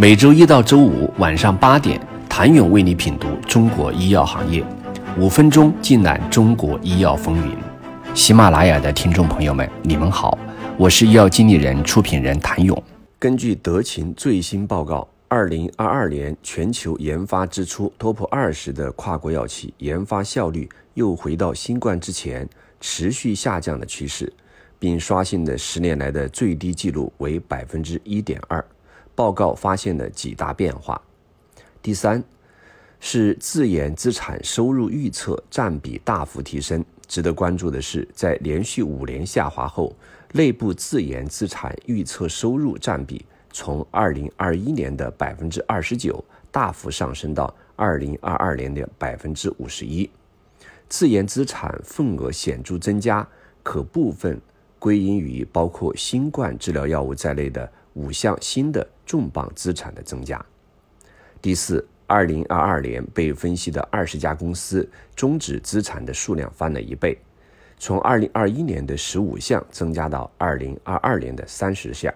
每周一到周五晚上八点，谭勇为你品读中国医药行业，五分钟尽览中国医药风云。喜马拉雅的听众朋友们，你们好，我是医药经理人、出品人谭勇。根据德勤最新报告，二零二二年全球研发支出 TOP 二十的跨国药企研发效率又回到新冠之前持续下降的趋势，并刷新了十年来的最低纪录为百分之一点二。报告发现了几大变化。第三，是自研资产收入预测占比大幅提升。值得关注的是，在连续五年下滑后，内部自研资产预测收入占比从二零二一年的百分之二十九大幅上升到二零二二年的百分之五十一。自研资产份额显著增加，可部分归因于包括新冠治疗药物在内的五项新的。重磅资产的增加。第四，二零二二年被分析的二十家公司终止资产的数量翻了一倍，从二零二一年的十五项增加到二零二二年的三十项，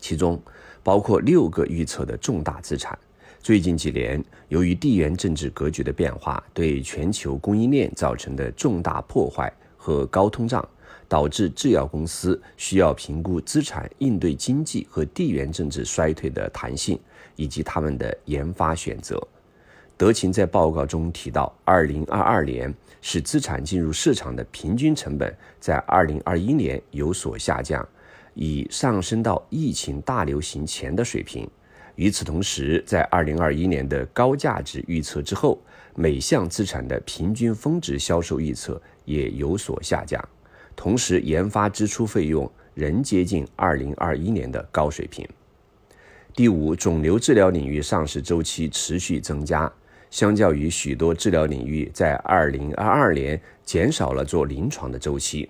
其中包括六个预测的重大资产。最近几年，由于地缘政治格局的变化对全球供应链造成的重大破坏和高通胀。导致制药公司需要评估资产应对经济和地缘政治衰退的弹性，以及他们的研发选择。德勤在报告中提到，二零二二年使资产进入市场的平均成本在二零二一年有所下降，已上升到疫情大流行前的水平。与此同时，在二零二一年的高价值预测之后，每项资产的平均峰值销售预测也有所下降。同时，研发支出费用仍接近二零二一年的高水平。第五，肿瘤治疗领域上市周期持续增加，相较于许多治疗领域，在二零二二年减少了做临床的周期。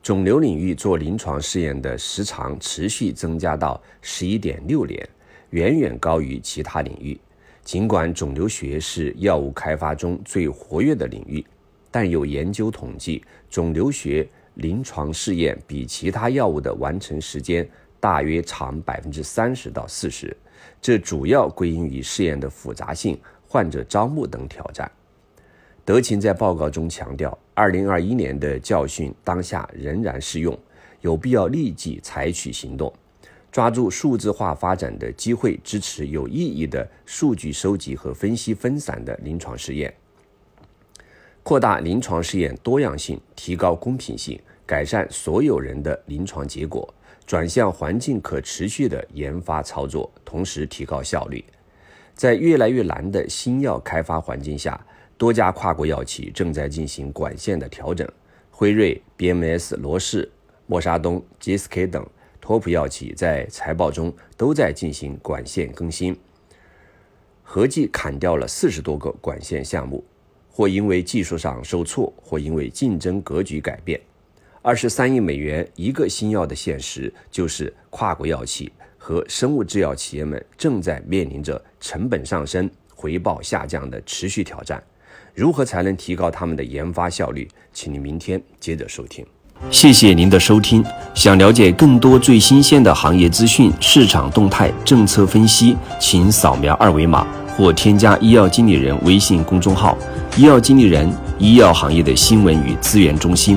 肿瘤领域做临床试验的时长持续增加到十一点六年，远远高于其他领域。尽管肿瘤学是药物开发中最活跃的领域。但有研究统计，肿瘤学临床试验比其他药物的完成时间大约长百分之三十到四十，这主要归因于试验的复杂性、患者招募等挑战。德勤在报告中强调，二零二一年的教训当下仍然适用，有必要立即采取行动，抓住数字化发展的机会，支持有意义的数据收集和分析分散的临床试验。扩大临床试验多样性，提高公平性，改善所有人的临床结果，转向环境可持续的研发操作，同时提高效率。在越来越难的新药开发环境下，多家跨国药企正在进行管线的调整。辉瑞、BMS、罗氏、默沙东、GSK 等托普药企在财报中都在进行管线更新，合计砍掉了四十多个管线项目。或因为技术上受挫，或因为竞争格局改变，二十三亿美元一个新药的现实，就是跨国药企和生物制药企业们正在面临着成本上升、回报下降的持续挑战。如何才能提高他们的研发效率？请您明天接着收听。谢谢您的收听。想了解更多最新鲜的行业资讯、市场动态、政策分析，请扫描二维码或添加医药经理人微信公众号。医药经理人，医药行业的新闻与资源中心。